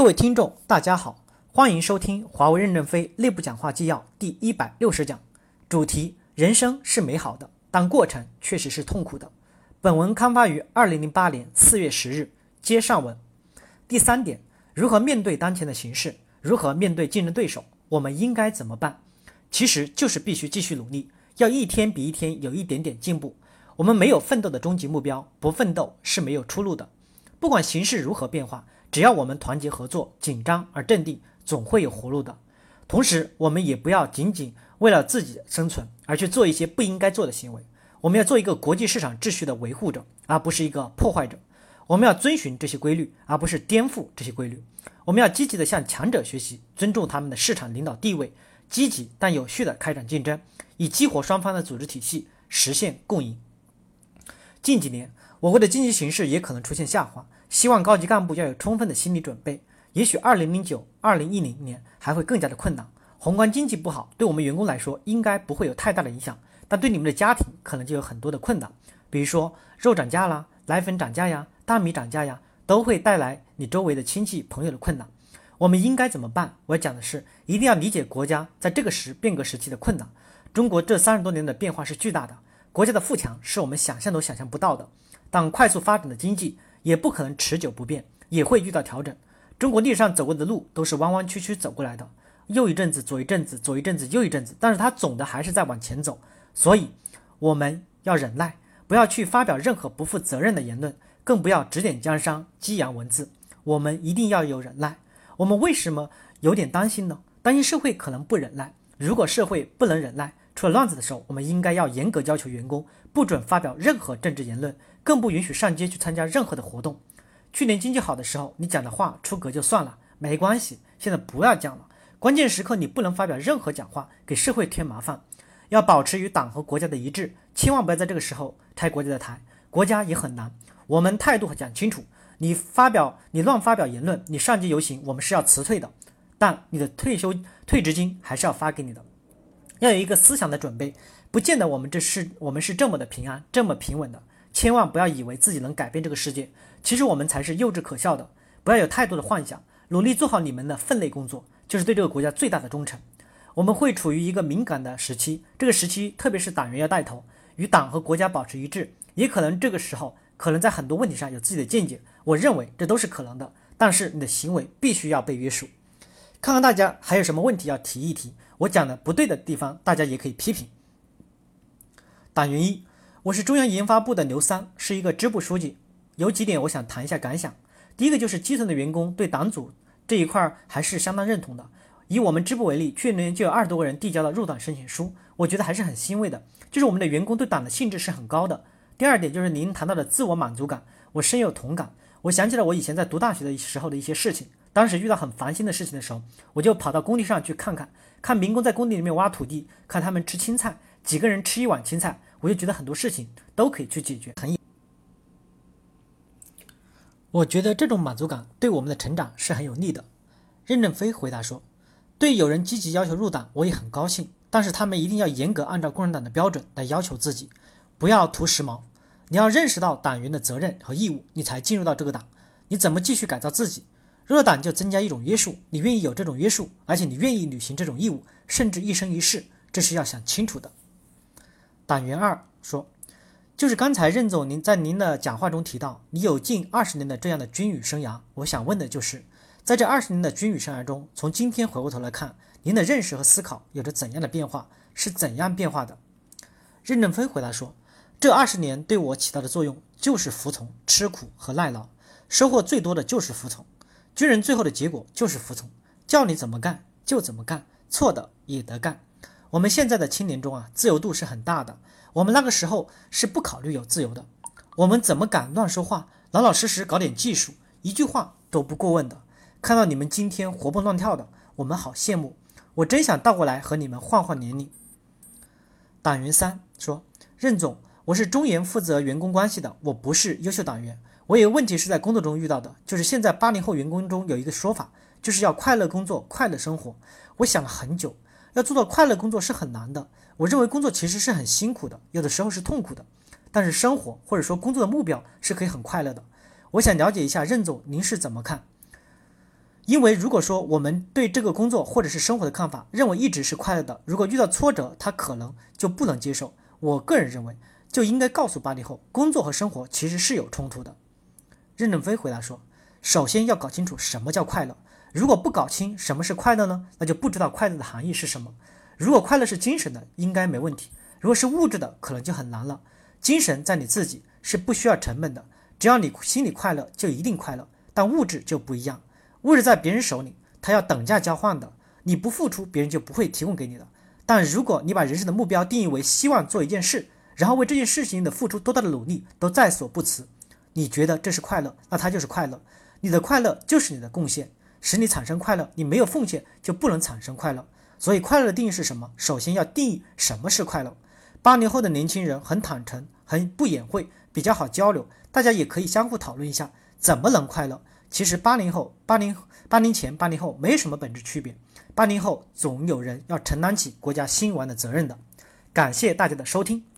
各位听众，大家好，欢迎收听华为任正非内部讲话纪要第一百六十讲，主题：人生是美好的，但过程确实是痛苦的。本文刊发于二零零八年四月十日。接上文，第三点，如何面对当前的形势？如何面对竞争对手？我们应该怎么办？其实就是必须继续努力，要一天比一天有一点点进步。我们没有奋斗的终极目标，不奋斗是没有出路的。不管形势如何变化。只要我们团结合作、紧张而镇定，总会有活路的。同时，我们也不要仅仅为了自己生存而去做一些不应该做的行为。我们要做一个国际市场秩序的维护者，而不是一个破坏者。我们要遵循这些规律，而不是颠覆这些规律。我们要积极地向强者学习，尊重他们的市场领导地位，积极但有序地开展竞争，以激活双方的组织体系，实现共赢。近几年，我国的经济形势也可能出现下滑。希望高级干部要有充分的心理准备。也许二零零九、二零一零年还会更加的困难。宏观经济不好，对我们员工来说应该不会有太大的影响，但对你们的家庭可能就有很多的困难。比如说肉涨价啦，奶粉涨价呀，大米涨价呀，都会带来你周围的亲戚朋友的困难。我们应该怎么办？我要讲的是，一定要理解国家在这个时变革时期的困难。中国这三十多年的变化是巨大的，国家的富强是我们想象都想象不到的。但快速发展的经济。也不可能持久不变，也会遇到调整。中国历史上走过的路都是弯弯曲曲走过来的，右一阵子，左一阵子，左一阵子，右一阵子，但是它总的还是在往前走。所以我们要忍耐，不要去发表任何不负责任的言论，更不要指点江山、激扬文字。我们一定要有忍耐。我们为什么有点担心呢？担心社会可能不忍耐。如果社会不能忍耐，出了乱子的时候，我们应该要严格要求员工不准发表任何政治言论。更不允许上街去参加任何的活动。去年经济好的时候，你讲的话出格就算了，没关系。现在不要讲了，关键时刻你不能发表任何讲话，给社会添麻烦。要保持与党和国家的一致，千万不要在这个时候拆国家的台。国家也很难，我们态度讲清楚。你发表你乱发表言论，你上街游行，我们是要辞退的。但你的退休退职金还是要发给你的。要有一个思想的准备，不见得我们这是我们是这么的平安，这么平稳的。千万不要以为自己能改变这个世界，其实我们才是幼稚可笑的。不要有太多的幻想，努力做好你们的分内工作，就是对这个国家最大的忠诚。我们会处于一个敏感的时期，这个时期特别是党员要带头，与党和国家保持一致。也可能这个时候可能在很多问题上有自己的见解，我认为这都是可能的。但是你的行为必须要被约束。看看大家还有什么问题要提一提，我讲的不对的地方，大家也可以批评。党员一。我是中央研发部的刘三，是一个支部书记。有几点我想谈一下感想。第一个就是基层的员工对党组这一块还是相当认同的。以我们支部为例，去年就有二十多个人递交了入党申请书，我觉得还是很欣慰的。就是我们的员工对党的兴致是很高的。第二点就是您谈到的自我满足感，我深有同感。我想起了我以前在读大学的时候的一些事情，当时遇到很烦心的事情的时候，我就跑到工地上去看看，看民工在工地里面挖土地，看他们吃青菜，几个人吃一碗青菜。我就觉得很多事情都可以去解决，很有。我觉得这种满足感对我们的成长是很有利的。任正非回答说：“对有人积极要求入党，我也很高兴，但是他们一定要严格按照共产党的标准来要求自己，不要图时髦。你要认识到党员的责任和义务，你才进入到这个党。你怎么继续改造自己？入了党就增加一种约束，你愿意有这种约束，而且你愿意履行这种义务，甚至一生一世，这是要想清楚的。”党员二说：“就是刚才任总您在您的讲话中提到，你有近二十年的这样的军旅生涯。我想问的就是，在这二十年的军旅生涯中，从今天回过头来看，您的认识和思考有着怎样的变化？是怎样变化的？”任正非回答说：“这二十年对我起到的作用就是服从、吃苦和耐劳，收获最多的就是服从。军人最后的结果就是服从，叫你怎么干就怎么干，错的也得干。”我们现在的青年中啊，自由度是很大的。我们那个时候是不考虑有自由的，我们怎么敢乱说话？老老实实搞点技术，一句话都不过问的。看到你们今天活蹦乱跳的，我们好羡慕。我真想倒过来和你们换换年龄。党员三说：“任总，我是中研负责员工关系的，我不是优秀党员。我有个问题是在工作中遇到的，就是现在八零后员工中有一个说法，就是要快乐工作，快乐生活。我想了很久。”要做到快乐工作是很难的。我认为工作其实是很辛苦的，有的时候是痛苦的。但是生活或者说工作的目标是可以很快乐的。我想了解一下任总您是怎么看？因为如果说我们对这个工作或者是生活的看法，认为一直是快乐的，如果遇到挫折，他可能就不能接受。我个人认为，就应该告诉八零后，工作和生活其实是有冲突的。任正非回答说：“首先要搞清楚什么叫快乐。如果不搞清什么是快乐呢，那就不知道快乐的含义是什么。如果快乐是精神的，应该没问题；如果是物质的，可能就很难了。精神在你自己是不需要成本的，只要你心里快乐，就一定快乐。但物质就不一样。”物质在别人手里，他要等价交换的。你不付出，别人就不会提供给你的。但如果你把人生的目标定义为希望做一件事，然后为这件事情的付出多大的努力都在所不辞，你觉得这是快乐，那它就是快乐。你的快乐就是你的贡献，使你产生快乐。你没有奉献，就不能产生快乐。所以，快乐的定义是什么？首先要定义什么是快乐。八零后的年轻人很坦诚，很不隐晦，比较好交流。大家也可以相互讨论一下，怎么能快乐。其实八零后、八零八零前、八零后没什么本质区别。八零后总有人要承担起国家兴亡的责任的。感谢大家的收听。